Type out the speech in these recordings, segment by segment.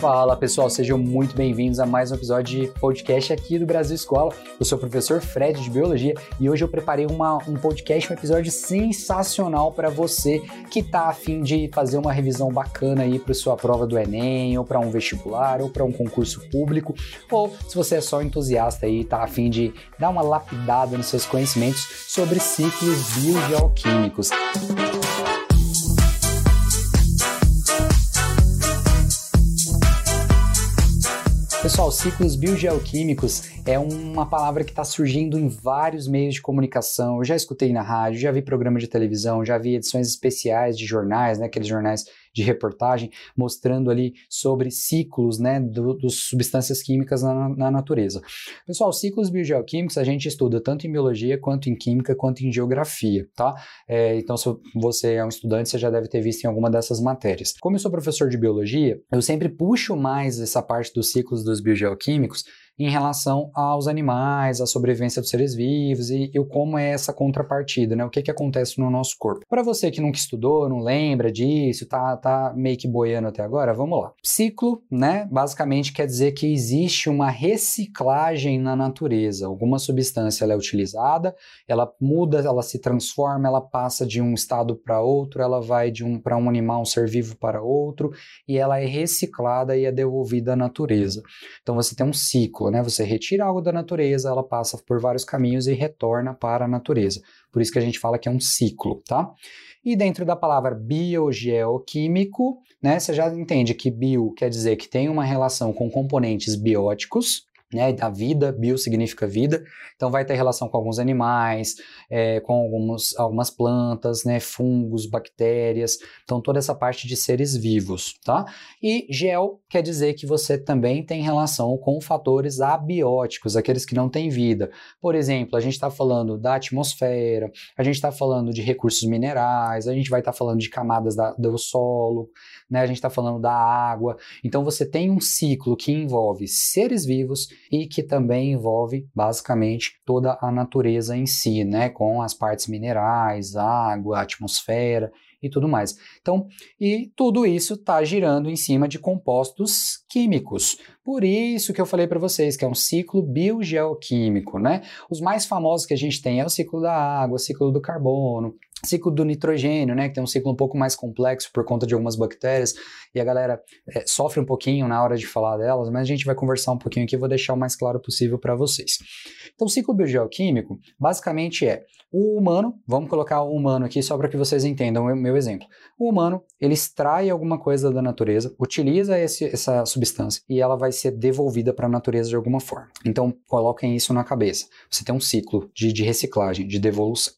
Fala pessoal, sejam muito bem-vindos a mais um episódio de podcast aqui do Brasil Escola. Eu sou o professor Fred de Biologia e hoje eu preparei uma, um podcast, um episódio sensacional para você que está afim de fazer uma revisão bacana aí para sua prova do Enem, ou para um vestibular, ou para um concurso público, ou se você é só entusiasta e está afim de dar uma lapidada nos seus conhecimentos sobre ciclos biogeoquímicos. Pessoal, ciclos biogeoquímicos é uma palavra que está surgindo em vários meios de comunicação. Eu já escutei na rádio, já vi programa de televisão, já vi edições especiais de jornais, né, aqueles jornais de reportagem mostrando ali sobre ciclos né, do, dos substâncias químicas na, na, natureza. Pessoal, ciclos biogeoquímicos a gente estuda tanto em biologia, quanto em química, quanto em geografia, tá? É, então, se você é um estudante, você já deve ter visto em alguma dessas matérias. Como eu sou professor de biologia, eu sempre puxo mais essa parte dos ciclos dos biogeoquímicos em relação aos animais, à sobrevivência dos seres vivos e, e como é essa contrapartida, né? O que, que acontece no nosso corpo. Para você que nunca estudou, não lembra disso, tá, tá meio que boiando até agora, vamos lá. Ciclo, né? Basicamente quer dizer que existe uma reciclagem na natureza. Alguma substância ela é utilizada, ela muda, ela se transforma, ela passa de um estado para outro, ela vai de um para um animal, um ser vivo para outro, e ela é reciclada e é devolvida à natureza. Então você tem um ciclo né? Você retira algo da natureza, ela passa por vários caminhos e retorna para a natureza. Por isso que a gente fala que é um ciclo, tá? E dentro da palavra biogeoquímico, né, você já entende que bio quer dizer que tem uma relação com componentes bióticos, né, a vida, bio significa vida, então vai ter relação com alguns animais, é, com alguns, algumas plantas, né, fungos, bactérias, então toda essa parte de seres vivos, tá? E gel quer dizer que você também tem relação com fatores abióticos, aqueles que não têm vida. Por exemplo, a gente está falando da atmosfera, a gente está falando de recursos minerais, a gente vai estar tá falando de camadas da, do solo, né, a gente está falando da água, então você tem um ciclo que envolve seres vivos e que também envolve basicamente toda a natureza em si, né, com as partes minerais, água, atmosfera e tudo mais. Então, e tudo isso está girando em cima de compostos químicos. Por isso que eu falei para vocês que é um ciclo biogeoquímico, né? Os mais famosos que a gente tem é o ciclo da água, o ciclo do carbono, ciclo do nitrogênio, né, que tem um ciclo um pouco mais complexo por conta de algumas bactérias, e a galera é, sofre um pouquinho na hora de falar delas, mas a gente vai conversar um pouquinho aqui, vou deixar o mais claro possível para vocês. Então, o ciclo biogeoquímico, basicamente é o humano, vamos colocar o humano aqui só para que vocês entendam o meu exemplo. O humano, ele extrai alguma coisa da natureza, utiliza esse, essa substância e ela vai ser devolvida para a natureza de alguma forma. Então, coloquem isso na cabeça. Você tem um ciclo de, de reciclagem, de devolução.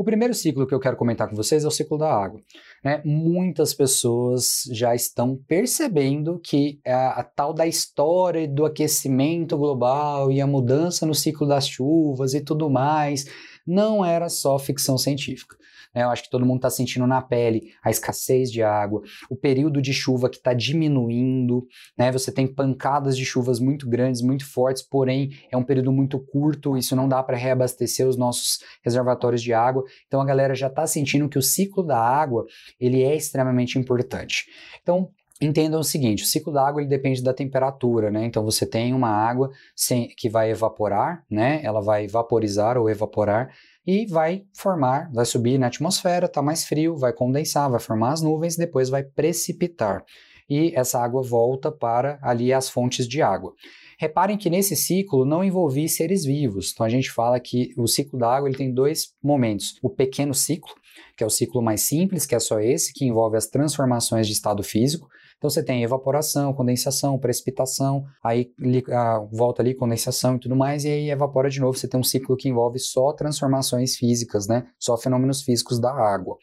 O primeiro ciclo que eu quero comentar com vocês é o ciclo da água. Né? Muitas pessoas já estão percebendo que a, a, tal da história do aquecimento global e a mudança no ciclo das chuvas e tudo mais não era só ficção científica. Né? Eu acho que todo mundo está sentindo na pele a escassez de água, o período de chuva que está diminuindo, né? Você tem pancadas de chuvas muito grandes, muito fortes, porém é um período muito curto, isso não dá para reabastecer os nossos reservatórios de água. Então a galera já está sentindo que o ciclo da água ele é extremamente importante. Então Entendam o seguinte, o ciclo da água ele depende da temperatura, né? Então você tem uma água sem, que vai evaporar, né? Ela vai vaporizar ou evaporar e vai formar, vai subir na atmosfera, está mais frio, vai condensar, vai formar as nuvens, depois vai precipitar. E essa água volta para ali as fontes de água. Reparem que nesse ciclo não envolvi seres vivos. Então a gente fala que o ciclo da água ele tem dois momentos: o pequeno ciclo, que é o ciclo mais simples, que é só esse, que envolve as transformações de estado físico. Então você tem evaporação, condensação, precipitação, aí volta ali condensação e tudo mais, e aí evapora de novo. Você tem um ciclo que envolve só transformações físicas, né? Só fenômenos físicos da água.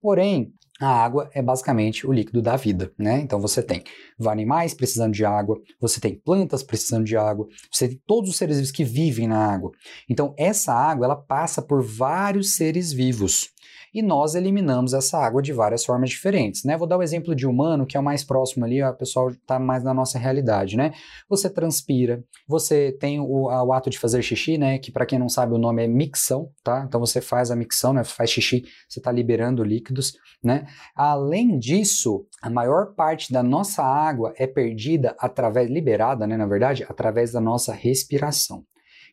Porém, a água é basicamente o líquido da vida, né? Então você tem animais precisando de água, você tem plantas precisando de água, você tem todos os seres vivos que vivem na água. Então essa água ela passa por vários seres vivos. e nós eliminamos essa água de várias formas diferentes, né? Vou dar o exemplo de humano, que é o mais próximo ali, o pessoal está mais na nossa realidade, né? Você transpira, você tem o, o ato de fazer xixi, né? Que para quem não sabe o nome é micção, tá? Então você faz a micção, né? Faz xixi, você está liberando líquidos, né? Além disso, a maior parte da nossa água é perdida através, liberada, né? Na verdade, através da nossa respiração.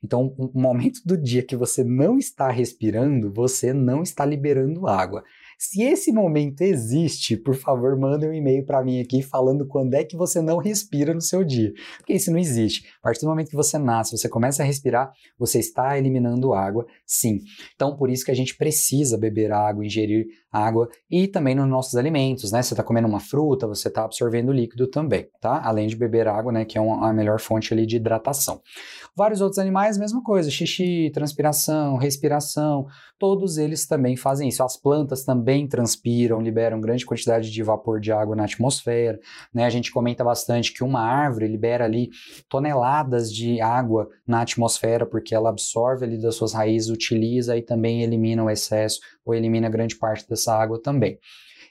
Então, um momento do dia que você não está respirando, você não está liberando água. Se esse momento existe, por favor, manda um e-mail para mim aqui falando quando é que você não respira no seu dia. Porque isso não existe. A partir do momento que você nasce, você começa a respirar, você está eliminando água, sim. Então, por isso que a gente precisa beber água, ingerir água e também nos nossos alimentos, né? Você está comendo uma fruta, você está absorvendo líquido também, tá? Além de beber água, né? Que é uma, a melhor fonte ali de hidratação. Vários outros animais, mesma coisa, xixi, transpiração, respiração, todos eles também fazem isso. As plantas também transpiram, liberam grande quantidade de vapor de água na atmosfera, né? A gente comenta bastante que uma árvore libera ali toneladas de água na atmosfera porque ela absorve ali das suas raízes, utiliza e também elimina o excesso ou elimina grande parte dessa água também.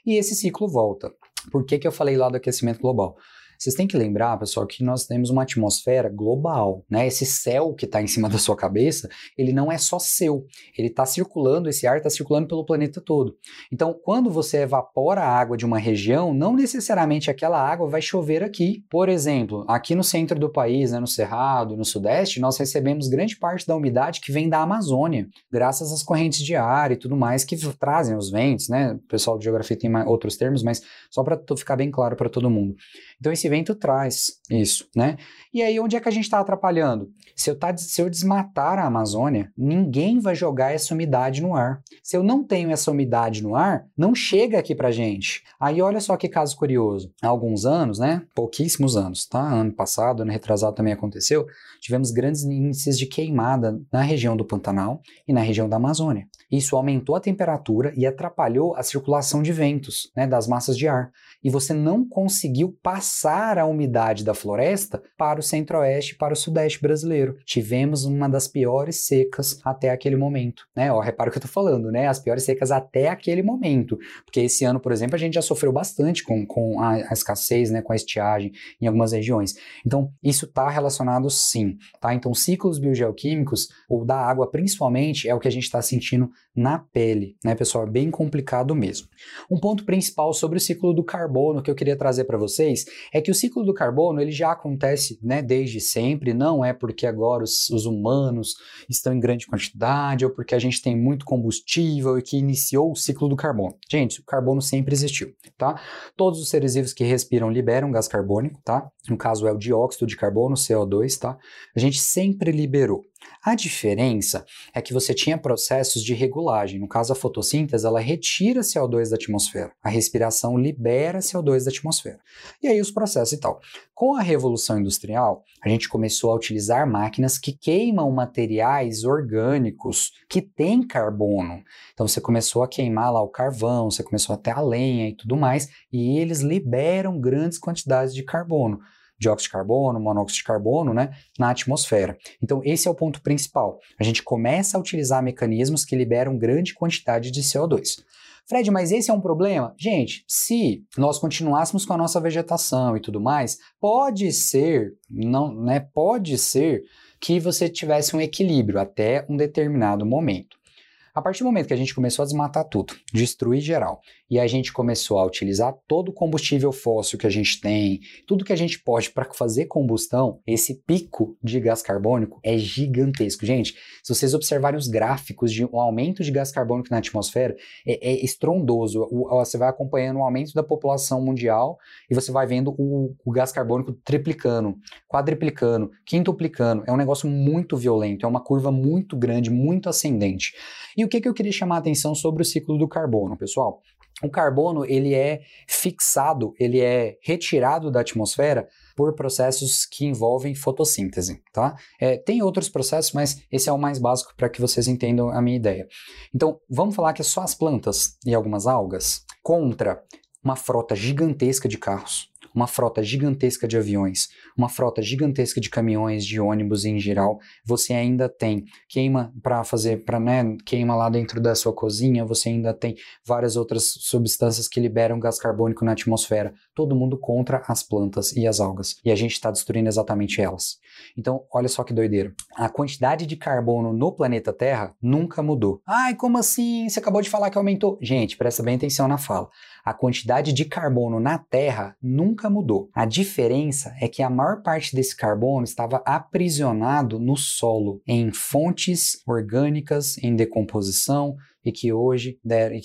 E esse ciclo volta. Por que, que eu falei lá do aquecimento global? Vocês têm que lembrar, pessoal, que nós temos uma atmosfera global, né? Esse céu que está em cima da sua cabeça, ele não é só seu, ele está circulando, esse ar está circulando pelo planeta todo. Então, quando você evapora a água de uma região, não necessariamente aquela água vai chover aqui. Por exemplo, aqui no centro do país, né, no Cerrado, no Sudeste, nós recebemos grande parte da umidade que vem da Amazônia, graças às correntes de ar e tudo mais que trazem os ventos, né? O pessoal de geografia tem outros termos, mas só para ficar bem claro para todo mundo. Então, esse vento traz isso, né? E aí, onde é que a gente está atrapalhando? Se eu, tá, se eu desmatar a Amazônia, ninguém vai jogar essa umidade no ar. Se eu não tenho essa umidade no ar, não chega aqui pra gente. Aí, olha só que caso curioso. Há alguns anos, né? Pouquíssimos anos, tá? Ano passado, ano retrasado também aconteceu. Tivemos grandes índices de queimada na região do Pantanal e na região da Amazônia. Isso aumentou a temperatura e atrapalhou a circulação de ventos, né? Das massas de ar. E você não conseguiu passar a umidade da floresta para o centro-oeste e para o sudeste brasileiro. Tivemos uma das piores secas até aquele momento, né? Ó, repara o que eu tô falando, né? As piores secas até aquele momento. Porque esse ano, por exemplo, a gente já sofreu bastante com, com a, a escassez, né? Com a estiagem em algumas regiões. Então, isso está relacionado sim, tá? Então, ciclos biogeoquímicos, ou da água principalmente, é o que a gente está sentindo na pele, né, pessoal? É bem complicado mesmo. Um ponto principal sobre o ciclo do carbono que eu queria trazer para vocês é que o ciclo do carbono ele já acontece né, desde sempre, não é porque agora os, os humanos estão em grande quantidade ou porque a gente tem muito combustível e que iniciou o ciclo do carbono. Gente, o carbono sempre existiu, tá? Todos os seres vivos que respiram liberam gás carbônico, tá? No caso é o dióxido de carbono, CO2, tá? A gente sempre liberou. A diferença é que você tinha processos de regulagem. No caso, a fotossíntese, ela retira CO2 da atmosfera. A respiração libera CO2 da atmosfera. E aí os processos e tal. Com a revolução industrial, a gente começou a utilizar máquinas que queimam materiais orgânicos que têm carbono. Então você começou a queimar lá o carvão, você começou a ter a lenha e tudo mais, e eles liberam grandes quantidades de carbono dióxido de carbono, monóxido de carbono, né, na atmosfera. Então, esse é o ponto principal. A gente começa a utilizar mecanismos que liberam grande quantidade de CO2. Fred, mas esse é um problema? Gente, se nós continuássemos com a nossa vegetação e tudo mais, pode ser, não, né, pode ser que você tivesse um equilíbrio até um determinado momento. A partir do momento que a gente começou a desmatar tudo, destruir geral, e a gente começou a utilizar todo o combustível fóssil que a gente tem, tudo que a gente pode para fazer combustão, esse pico de gás carbônico é gigantesco. Gente, se vocês observarem os gráficos de um aumento de gás carbônico na atmosfera, é, é estrondoso. O, você vai acompanhando o aumento da população mundial e você vai vendo o, o gás carbônico triplicando, quadriplicando, quintuplicando. É um negócio muito violento, é uma curva muito grande, muito ascendente. E o que, que eu queria chamar a atenção sobre o ciclo do carbono, pessoal? O carbono ele é fixado, ele é retirado da atmosfera por processos que envolvem fotossíntese, tá? É, tem outros processos, mas esse é o mais básico para que vocês entendam a minha ideia. Então, vamos falar que é só as plantas e algumas algas contra uma frota gigantesca de carros, uma frota gigantesca de aviões, uma frota gigantesca de caminhões, de ônibus em geral, você ainda tem queima para fazer, para né, queima lá dentro da sua cozinha, você ainda tem várias outras substâncias que liberam gás carbônico na atmosfera. Todo mundo contra as plantas e as algas. E a gente está destruindo exatamente elas. Então, olha só que doideira. A quantidade de carbono no planeta Terra nunca mudou. Ai, como assim? Você acabou de falar que aumentou. Gente, presta bem atenção na fala. A quantidade de carbono na Terra nunca mudou. A diferença é que a maior parte desse carbono estava aprisionado no solo, em fontes orgânicas em decomposição e que hoje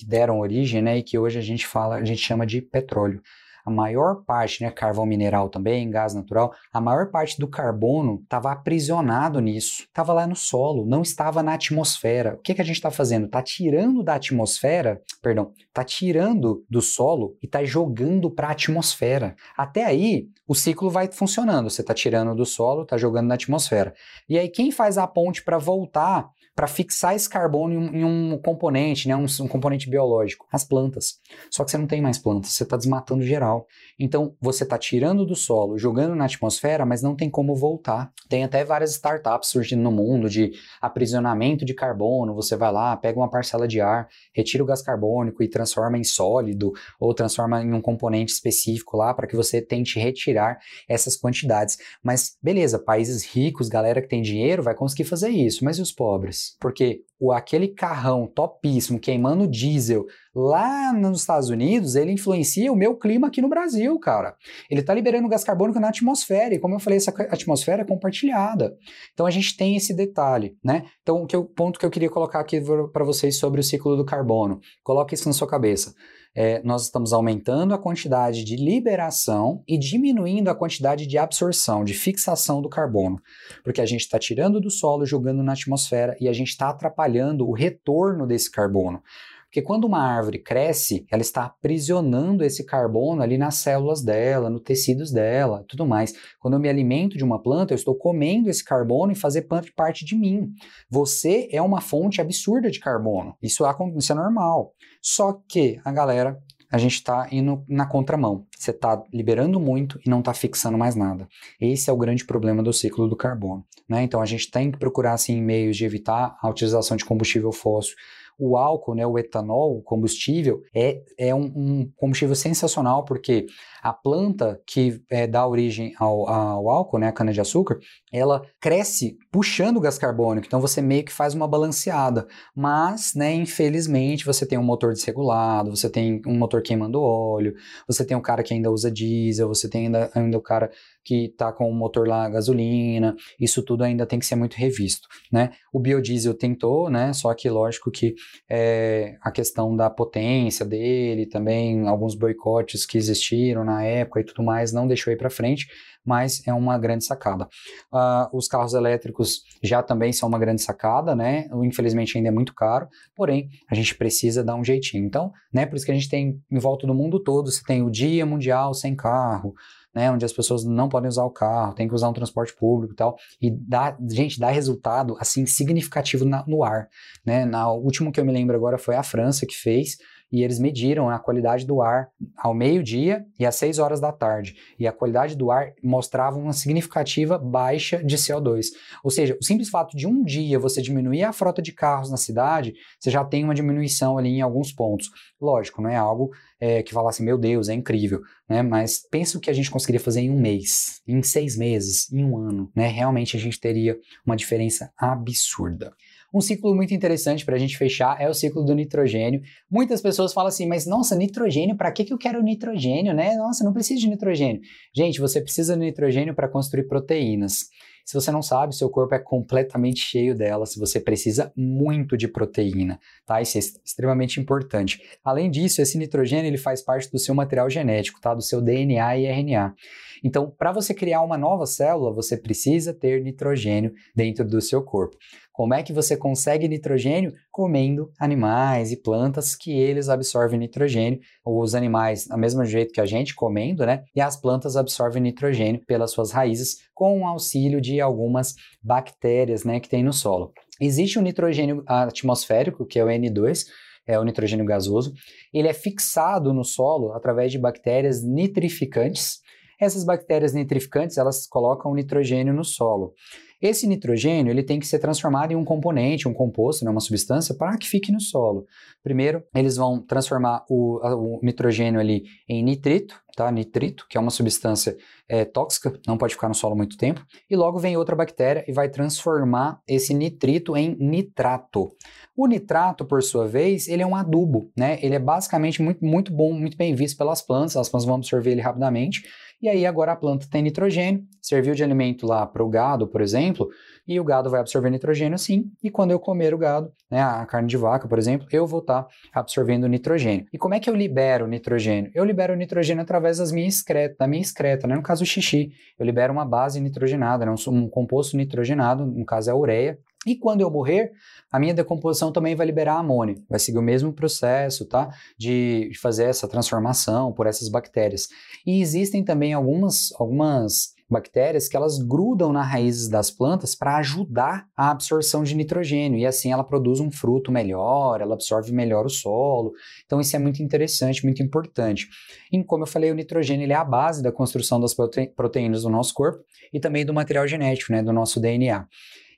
deram, origem, né, e que hoje a gente fala, a gente chama de petróleo a maior parte, né, carvão mineral também, gás natural, a maior parte do carbono estava aprisionado nisso, estava lá no solo, não estava na atmosfera. O que, que a gente está fazendo? Está tirando da atmosfera, perdão, está tirando do solo e está jogando para a atmosfera. Até aí, o ciclo vai funcionando. Você está tirando do solo, está jogando na atmosfera. E aí, quem faz a ponte para voltar para fixar esse carbono em um, em um componente, né, um, um, componente biológico, as plantas. Só que você não tem mais plantas, você está desmatando geral. Então você está tirando do solo, jogando na atmosfera, mas não tem como voltar. Tem até várias startups surgindo no mundo de aprisionamento de carbono. Você vai lá, pega uma parcela de ar, retira o gás carbônico e transforma em sólido ou transforma em um componente específico lá para que você tente retirar essas quantidades. Mas beleza, países ricos, galera que tem dinheiro, vai conseguir fazer isso. Mas e os pobres? Porque o, aquele carrão topíssimo queimando diesel lá nos Estados Unidos, ele influencia o meu clima aqui no Brasil, cara. Ele está liberando gás carbônico na atmosfera, e como eu falei, essa atmosfera é compartilhada. Então a gente tem esse detalhe, né? Então o ponto que eu queria colocar aqui para vocês sobre o ciclo do carbono, coloque isso na sua cabeça é, nós estamos aumentando a quantidade de liberação e diminuindo a quantidade de absorção, de fixação do carbono, porque a gente está tirando do solo, jogando na atmosfera e a gente está atrapalhando o retorno desse carbono. Porque quando uma árvore cresce, ela está aprisionando esse carbono ali nas células dela, nos tecidos dela, tudo mais. Quando eu me alimento de uma planta, eu estou comendo esse carbono e fazer parte de mim. Você é uma fonte absurda de carbono. Isso, isso é normal. Só que a galera a gente está indo na contramão. Você está liberando muito e não está fixando mais nada. Esse é o grande problema do ciclo do carbono. Né? Então a gente tem que procurar assim, meios de evitar a utilização de combustível fóssil o álcool, né, o etanol, o combustível, é, é um, um combustível sensacional porque a planta que é, dá origem ao, ao álcool, né, a cana-de-açúcar, ela cresce puxando gás carbônico, então você meio que faz uma balanceada. Mas, né, infelizmente, você tem um motor desregulado, você tem um motor queimando óleo, você tem um cara que ainda usa diesel, você tem ainda, ainda o cara que está com o motor lá a gasolina, isso tudo ainda tem que ser muito revisto, né? O biodiesel tentou, né? Só que lógico que é, a questão da potência dele, também alguns boicotes que existiram na época e tudo mais, não deixou ir para frente, mas é uma grande sacada. Uh, os carros elétricos já também são uma grande sacada, né? Infelizmente ainda é muito caro, porém a gente precisa dar um jeitinho. Então, né? Por isso que a gente tem em volta do mundo todo, você tem o Dia Mundial Sem Carro, né, onde as pessoas não podem usar o carro, tem que usar um transporte público e tal, e dá, gente, dá resultado, assim, significativo na, no ar, né, na, o último que eu me lembro agora foi a França que fez, e eles mediram a qualidade do ar ao meio-dia e às 6 horas da tarde. E a qualidade do ar mostrava uma significativa baixa de CO2. Ou seja, o simples fato de um dia você diminuir a frota de carros na cidade, você já tem uma diminuição ali em alguns pontos. Lógico, não é algo é, que falasse, meu Deus, é incrível, né? Mas pensa o que a gente conseguiria fazer em um mês, em seis meses, em um ano, né? Realmente a gente teria uma diferença absurda. Um ciclo muito interessante para a gente fechar é o ciclo do nitrogênio. Muitas pessoas falam assim, mas nossa, nitrogênio, para que, que eu quero nitrogênio, né? Nossa, não preciso de nitrogênio. Gente, você precisa de nitrogênio para construir proteínas. Se você não sabe, seu corpo é completamente cheio delas, você precisa muito de proteína, tá? Isso é extremamente importante. Além disso, esse nitrogênio ele faz parte do seu material genético, tá? Do seu DNA e RNA. Então, para você criar uma nova célula, você precisa ter nitrogênio dentro do seu corpo. Como é que você consegue nitrogênio? Comendo animais e plantas que eles absorvem nitrogênio, os animais, do mesmo jeito que a gente comendo, né? E as plantas absorvem nitrogênio pelas suas raízes com o auxílio de algumas bactérias, né, que tem no solo. Existe o nitrogênio atmosférico, que é o N2, é o nitrogênio gasoso. Ele é fixado no solo através de bactérias nitrificantes Essas bactérias nitrificantes, elas colocam nitrogênio no solo. Esse nitrogênio ele tem que ser transformado em um componente, um composto, né, uma substância, para que fique no solo. Primeiro, eles vão transformar o, o nitrogênio ali em nitrito, tá? Nitrito, que é uma substância é, tóxica, não pode ficar no solo muito tempo. E logo vem outra bactéria e vai transformar esse nitrito em nitrato. O nitrato, por sua vez, ele é um adubo, né? Ele é basicamente muito, muito bom, muito bem visto pelas plantas, as plantas vão absorver ele rapidamente e aí agora a planta tem nitrogênio, serviu de alimento lá para o gado, por exemplo, e o gado vai absorver nitrogênio sim, e quando eu comer o gado, né, a carne de vaca, por exemplo, eu vou estar tá absorvendo nitrogênio. E como é que eu libero nitrogênio? Eu libero nitrogênio através das minhas excreta, da minha excreta, né? no caso o xixi. Eu libero uma base nitrogenada, né? um, um composto nitrogenado, no caso é a ureia, e quando eu morrer, a minha decomposição também vai liberar amônio. Vai seguir o mesmo processo, tá? De, fazer essa transformação por essas bactérias. E existem também algumas, algumas bactérias que elas grudam nas raízes das plantas para ajudar a absorção de nitrogênio e assim ela produz um fruto melhor, ela absorve melhor o solo. Então isso é muito interessante, muito importante. E como eu falei, o nitrogênio ele é a base da construção das proteínas do nosso corpo e também do material genético, né, do nosso DNA.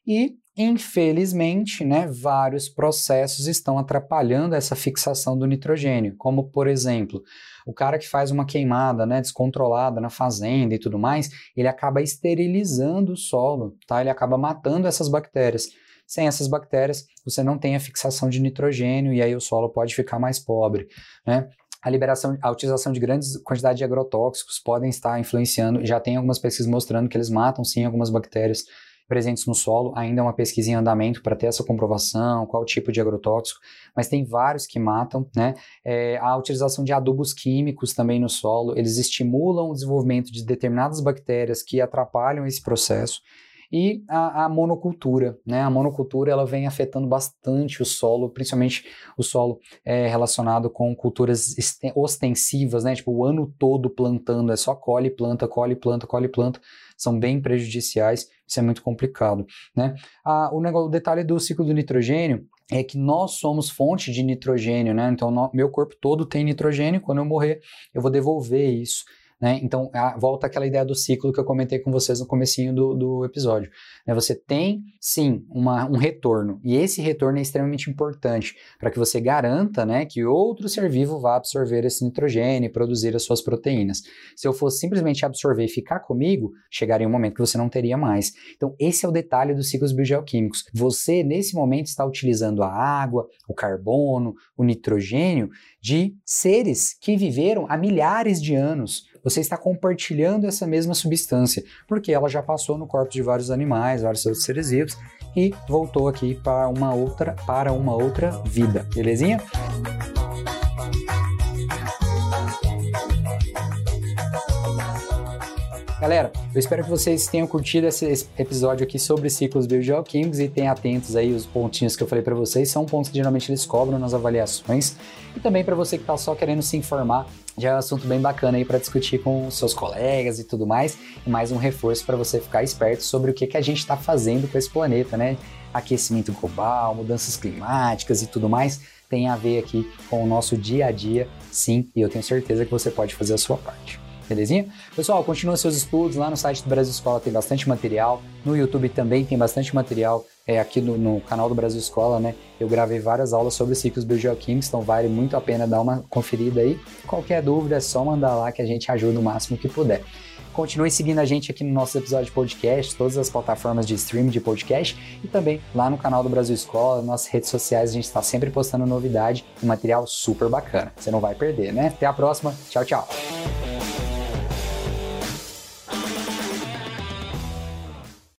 E Infelizmente, né, vários processos estão atrapalhando essa fixação do nitrogênio, como por exemplo, o cara que faz uma queimada né, descontrolada na fazenda e tudo mais, ele acaba esterilizando o solo, tá? ele acaba matando essas bactérias. Sem essas bactérias, você não tem a fixação de nitrogênio e aí o solo pode ficar mais pobre. Né? a liberação, a utilização de grandes quantidades de agrotóxicos podem estar influenciando, já tem algumas pesquisas mostrando que eles matam sim algumas bactérias presentes no solo, ainda é uma pesquisa em andamento para ter essa comprovação, qual tipo de agrotóxico, mas tem vários que matam, né? É, a utilização de adubos químicos também no solo, eles estimulam o desenvolvimento de determinadas bactérias que atrapalham esse processo e a, a, monocultura, né? A monocultura ela vem afetando bastante o solo, principalmente o solo é, relacionado com culturas ostensivas, né? Tipo o ano todo plantando, é só colhe, planta, colhe, planta, colhe, planta, são bem prejudiciais. Isso é muito complicado, né? A, o, negócio, o detalhe do ciclo do nitrogênio é que nós somos fonte de nitrogênio, né? Então, no, meu corpo todo tem nitrogênio. Quando eu morrer, eu vou devolver isso. Né? Então, a, volta aquela ideia do ciclo que eu comentei com vocês no comecinho do, do episódio. Né? Você tem, sim, uma, um retorno, e esse retorno é extremamente importante para que você garanta né, que outro ser vivo vá absorver esse nitrogênio e produzir as suas proteínas. Se eu fosse simplesmente absorver e ficar comigo, chegaria um momento que você não teria mais. Então, esse é o detalhe dos ciclos biogeoquímicos. Você, nesse momento, está utilizando a água, o carbono, o nitrogênio de seres que viveram há milhares de anos você está compartilhando essa mesma substância, porque ela já passou no corpo de vários animais, vários outros seres vivos e voltou aqui para uma outra para uma outra vida, belezinha? Galera, eu espero que vocês tenham curtido esse episódio aqui sobre ciclos biogeoquímicos e tenham atentos aí os pontinhos que eu falei para vocês, são pontos que geralmente eles cobram nas avaliações. E também para você que está só querendo se informar, já é um assunto bem bacana aí para discutir com seus colegas e tudo mais, e mais um reforço para você ficar esperto sobre o que, que a gente está fazendo com esse planeta, né? Aquecimento global, mudanças climáticas e tudo mais tem a ver aqui com o nosso dia a dia, sim, e eu tenho certeza que você pode fazer a sua parte. Belezinha? Pessoal, continua seus estudos lá no site do Brasil Escola, tem bastante material. No YouTube também tem bastante material. É, aqui no, no canal do Brasil Escola, né? Eu gravei várias aulas sobre ciclos biogeoquímicos, então vale muito a pena dar uma conferida aí. Qualquer dúvida é só mandar lá que a gente ajuda o máximo que puder. Continue seguindo a gente aqui no nosso episódio de podcast, todas as plataformas de streaming de podcast e também lá no canal do Brasil Escola, nas redes sociais, a gente está sempre postando novidade e material super bacana. Você não vai perder, né? Até a próxima. Tchau, tchau.